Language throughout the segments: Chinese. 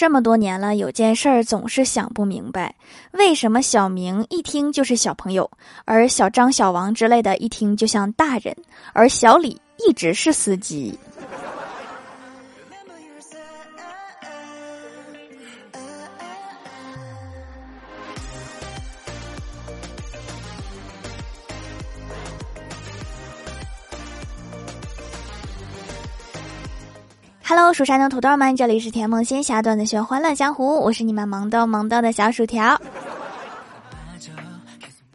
这么多年了，有件事儿总是想不明白，为什么小明一听就是小朋友，而小张、小王之类的一听就像大人，而小李一直是司机。Hello，蜀山的土豆们，这里是甜梦仙侠段子学欢乐江湖，我是你们萌豆萌豆的小薯条。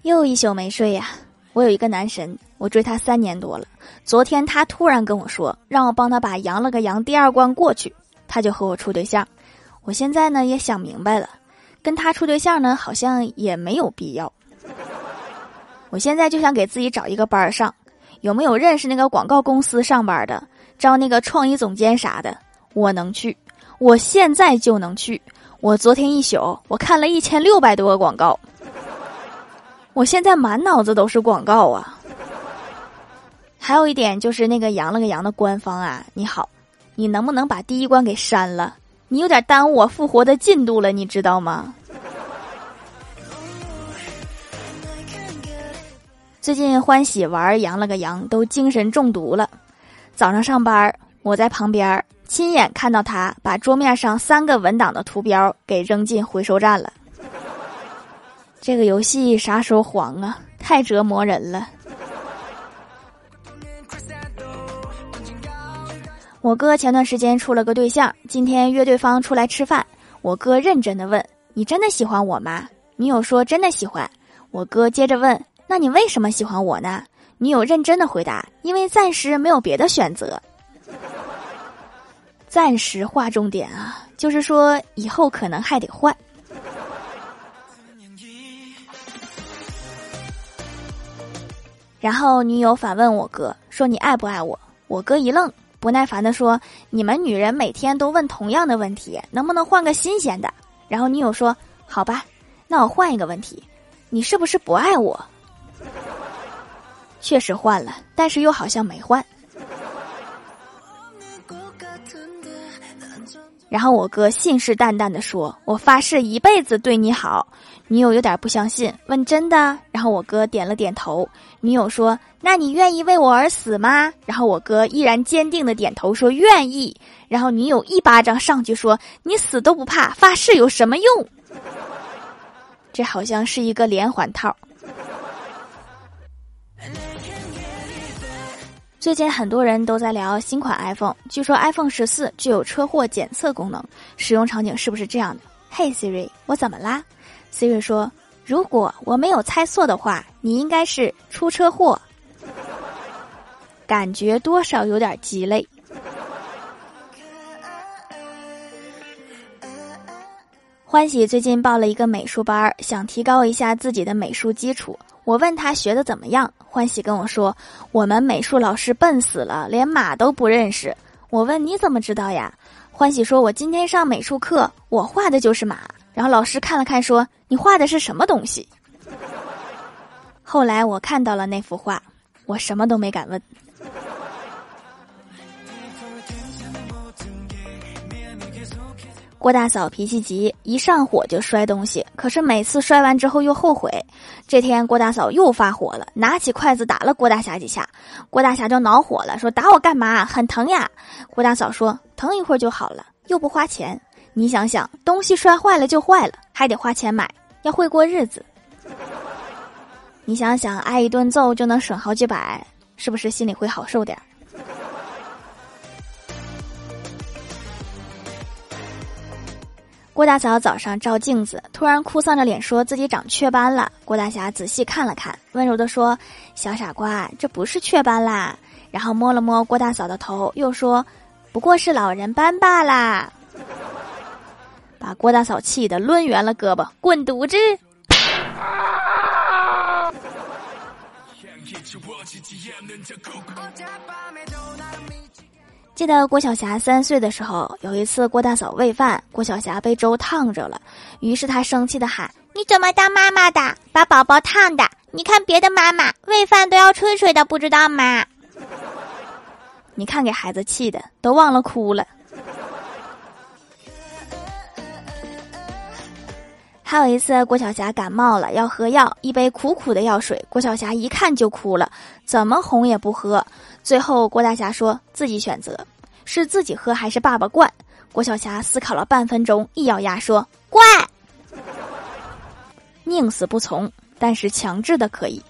又一宿没睡呀！我有一个男神，我追他三年多了。昨天他突然跟我说，让我帮他把羊了个羊第二关过去，他就和我处对象。我现在呢也想明白了，跟他处对象呢好像也没有必要。我现在就想给自己找一个班上，有没有认识那个广告公司上班的？招那个创意总监啥的，我能去，我现在就能去。我昨天一宿，我看了一千六百多个广告，我现在满脑子都是广告啊。还有一点就是那个羊了个羊的官方啊，你好，你能不能把第一关给删了？你有点耽误我复活的进度了，你知道吗？最近欢喜玩羊了个羊都精神中毒了。早上上班，我在旁边亲眼看到他把桌面上三个文档的图标给扔进回收站了。这个游戏啥时候黄啊？太折磨人了。我哥前段时间处了个对象，今天约对方出来吃饭。我哥认真的问：“你真的喜欢我吗？”女友说：“真的喜欢。”我哥接着问：“那你为什么喜欢我呢？”女友认真的回答：“因为暂时没有别的选择。”暂时划重点啊，就是说以后可能还得换。然后女友反问我哥说：“你爱不爱我？”我哥一愣，不耐烦的说：“你们女人每天都问同样的问题，能不能换个新鲜的？”然后女友说：“好吧，那我换一个问题，你是不是不爱我？”确实换了，但是又好像没换。然后我哥信誓旦旦的说：“我发誓一辈子对你好。”女友有点不相信，问：“真的？”然后我哥点了点头。女友说：“那你愿意为我而死吗？”然后我哥依然坚定的点头说：“愿意。”然后女友一巴掌上去说：“你死都不怕，发誓有什么用？”这好像是一个连环套。最近很多人都在聊新款 iPhone，据说 iPhone 十四具有车祸检测功能，使用场景是不是这样的？嘿，Siri，我怎么啦？Siri 说：“如果我没有猜错的话，你应该是出车祸。”感觉多少有点鸡肋。欢喜最近报了一个美术班，想提高一下自己的美术基础。我问他学的怎么样，欢喜跟我说，我们美术老师笨死了，连马都不认识。我问你怎么知道呀？欢喜说，我今天上美术课，我画的就是马。然后老师看了看，说你画的是什么东西？后来我看到了那幅画，我什么都没敢问。郭大嫂脾气急，一上火就摔东西，可是每次摔完之后又后悔。这天郭大嫂又发火了，拿起筷子打了郭大侠几下，郭大侠就恼火了，说：“打我干嘛？很疼呀！”郭大嫂说：“疼一会儿就好了，又不花钱。你想想，东西摔坏了就坏了，还得花钱买，要会过日子。你想想，挨一顿揍就能省好几百，是不是心里会好受点？”郭大嫂早上照镜子，突然哭丧着脸说自己长雀斑了。郭大侠仔细看了看，温柔的说：“小傻瓜，这不是雀斑啦。”然后摸了摸郭大嫂的头，又说：“不过是老人斑罢啦。”把郭大嫂气得抡圆了胳膊，滚犊子！记得郭晓霞三岁的时候，有一次郭大嫂喂饭，郭晓霞被粥烫着了，于是她生气的喊：“你怎么当妈妈的，把宝宝烫的？你看别的妈妈喂饭都要吹吹的，不知道吗？”你看给孩子气的都忘了哭了。还有一次，郭晓霞感冒了，要喝药，一杯苦苦的药水，郭晓霞一看就哭了，怎么哄也不喝。最后，郭大侠说自己选择，是自己喝还是爸爸灌。郭晓霞思考了半分钟，一咬牙说：“灌。”宁死不从，但是强制的可以。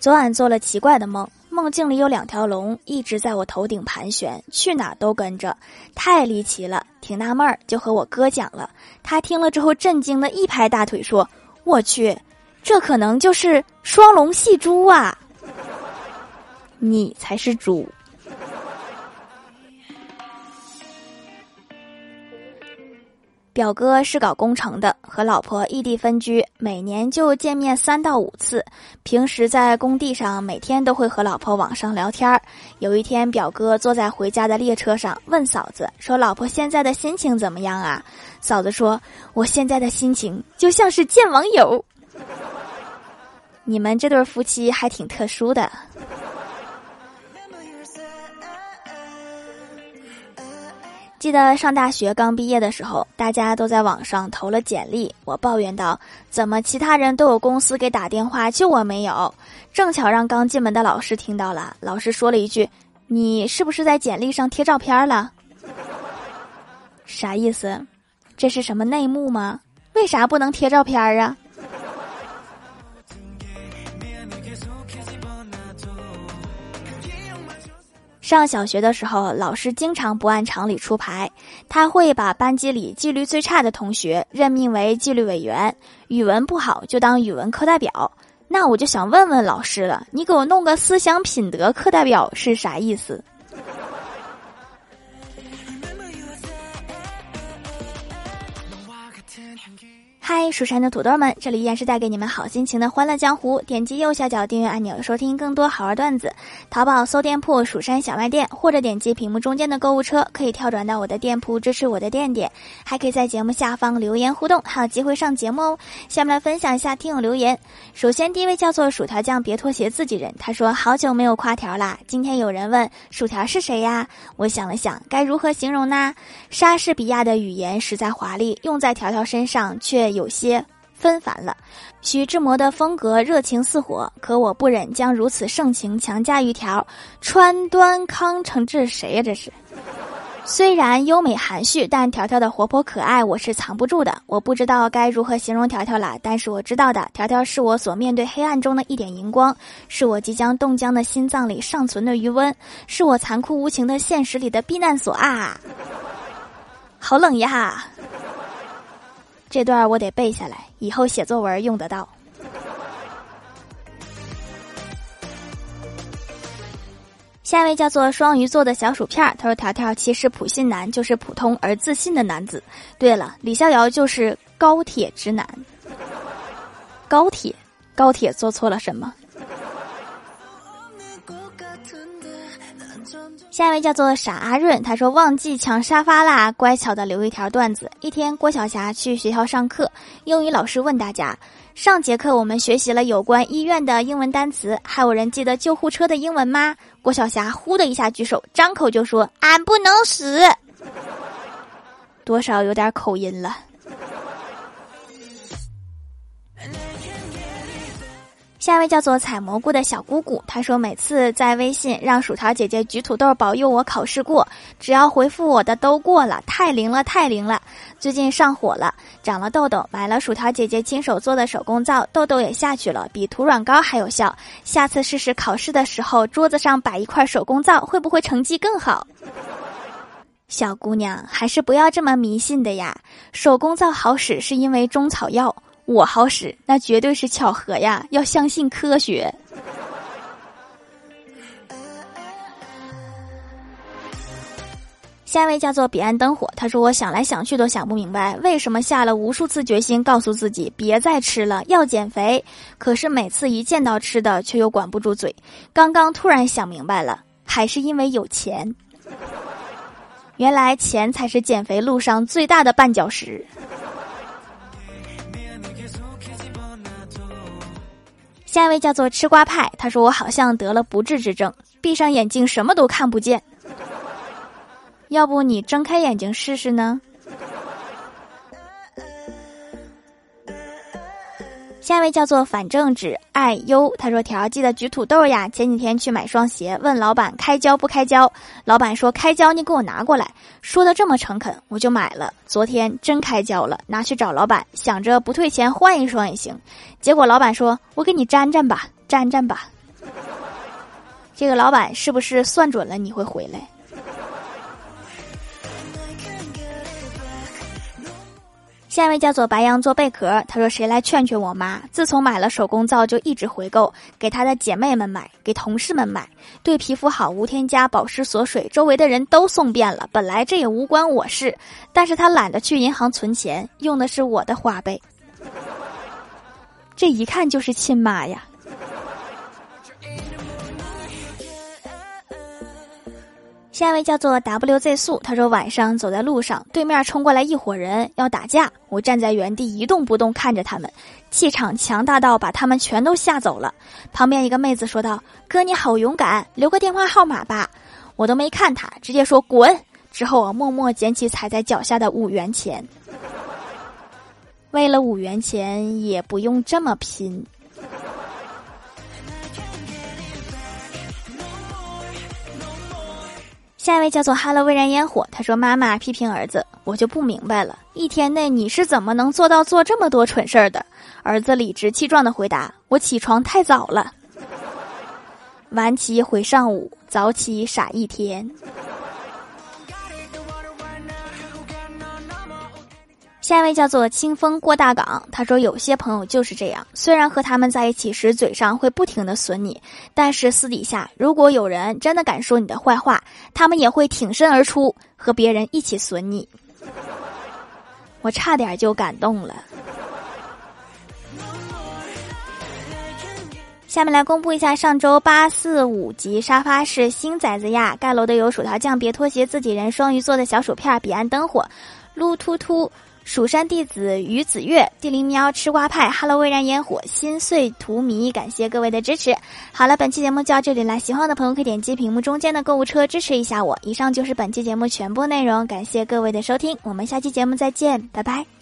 昨晚做了奇怪的梦。梦境里有两条龙一直在我头顶盘旋，去哪都跟着，太离奇了，挺纳闷儿，就和我哥讲了。他听了之后震惊的一拍大腿说：“我去，这可能就是双龙戏珠啊！你才是猪。”表哥是搞工程的，和老婆异地分居，每年就见面三到五次。平时在工地上，每天都会和老婆网上聊天。有一天，表哥坐在回家的列车上，问嫂子说：“老婆现在的心情怎么样啊？”嫂子说：“我现在的心情就像是见网友。”你们这对夫妻还挺特殊的。记得上大学刚毕业的时候，大家都在网上投了简历。我抱怨道：“怎么其他人都有公司给打电话，就我没有？”正巧让刚进门的老师听到了，老师说了一句：“你是不是在简历上贴照片了？”啥意思？这是什么内幕吗？为啥不能贴照片啊？上小学的时候，老师经常不按常理出牌，他会把班级里纪律最差的同学任命为纪律委员，语文不好就当语文课代表。那我就想问问老师了，你给我弄个思想品德课代表是啥意思？嗨，蜀山的土豆们，这里依然是带给你们好心情的欢乐江湖。点击右下角订阅按钮，收听更多好玩段子。淘宝搜店铺“蜀山小卖店”，或者点击屏幕中间的购物车，可以跳转到我的店铺，支持我的店店。还可以在节目下方留言互动，还有机会上节目哦。下面来分享一下听友留言。首先，第一位叫做薯条酱，别拖鞋自己人。他说：“好久没有夸条啦，今天有人问薯条是谁呀？我想了想，该如何形容呢？莎士比亚的语言实在华丽，用在条条身上却有。”有些纷繁了，徐志摩的风格热情似火，可我不忍将如此盛情强加于条。川端康成，这是谁呀？这是。虽然优美含蓄，但条条的活泼可爱我是藏不住的。我不知道该如何形容条条了，但是我知道的，条条是我所面对黑暗中的一点荧光，是我即将冻僵的心脏里尚存的余温，是我残酷无情的现实里的避难所啊！好冷呀！这段我得背下来，以后写作文用得到。下一位叫做双鱼座的小薯片儿，他说：“条条其实普信男就是普通而自信的男子。”对了，李逍遥就是高铁直男。高铁，高铁做错了什么？下一位叫做傻阿润，他说忘记抢沙发啦，乖巧的留一条段子。一天，郭晓霞去学校上课，英语老师问大家：上节课我们学习了有关医院的英文单词，还有人记得救护车的英文吗？郭晓霞呼的一下举手，张口就说：“俺不能死。”多少有点口音了。下一位叫做采蘑菇的小姑姑，她说每次在微信让薯条姐姐举土豆保佑我考试过，只要回复我的都过了，太灵了太灵了。最近上火了，长了痘痘，买了薯条姐姐亲手做的手工皂，痘痘也下去了，比涂软膏还有效。下次试试考试的时候桌子上摆一块手工皂，会不会成绩更好？小姑娘还是不要这么迷信的呀，手工皂好使是因为中草药。我好使，那绝对是巧合呀！要相信科学。下一位叫做彼岸灯火，他说：“我想来想去都想不明白，为什么下了无数次决心告诉自己别再吃了，要减肥，可是每次一见到吃的却又管不住嘴。刚刚突然想明白了，还是因为有钱。原来钱才是减肥路上最大的绊脚石。”下一位叫做吃瓜派，他说我好像得了不治之症，闭上眼睛什么都看不见。要不你睁开眼睛试试呢？下一位叫做反正只爱优，他说：“条记得举土豆呀。前几天去买双鞋，问老板开胶不开胶，老板说开胶，你给我拿过来。说的这么诚恳，我就买了。昨天真开胶了，拿去找老板，想着不退钱换一双也行。结果老板说：我给你粘粘吧，粘粘吧。这个老板是不是算准了你会回来？”下一位叫做白羊座贝壳，他说：“谁来劝劝我妈？自从买了手工皂就一直回购，给她的姐妹们买，给同事们买，对皮肤好，无添加，保湿锁水，周围的人都送遍了。本来这也无关我事，但是他懒得去银行存钱，用的是我的花呗，这一看就是亲妈呀。”下一位叫做 WZ 素，他说晚上走在路上，对面冲过来一伙人要打架，我站在原地一动不动看着他们，气场强大到把他们全都吓走了。旁边一个妹子说道：“哥你好勇敢，留个电话号码吧。”我都没看他，直接说滚。之后我默默捡起踩在脚下的五元钱，为了五元钱也不用这么拼。下位叫做哈喽，蔚然烟火。他说：“妈妈批评儿子，我就不明白了，一天内你是怎么能做到做这么多蠢事儿的？”儿子理直气壮的回答：“我起床太早了，晚起毁上午，早起傻一天。”下一位叫做清风过大港，他说有些朋友就是这样，虽然和他们在一起时嘴上会不停的损你，但是私底下如果有人真的敢说你的坏话，他们也会挺身而出和别人一起损你。我差点就感动了。下面来公布一下上周八四五级沙发是新崽子呀，盖楼的有薯条酱、别拖鞋、自己人、双鱼座的小薯片、彼岸灯火、撸突突。蜀山弟子于子月、地灵喵、吃瓜派、Hello 微燃烟火、心碎荼蘼，感谢各位的支持。好了，本期节目就到这里了，喜欢的朋友可以点击屏幕中间的购物车支持一下我。以上就是本期节目全部内容，感谢各位的收听，我们下期节目再见，拜拜。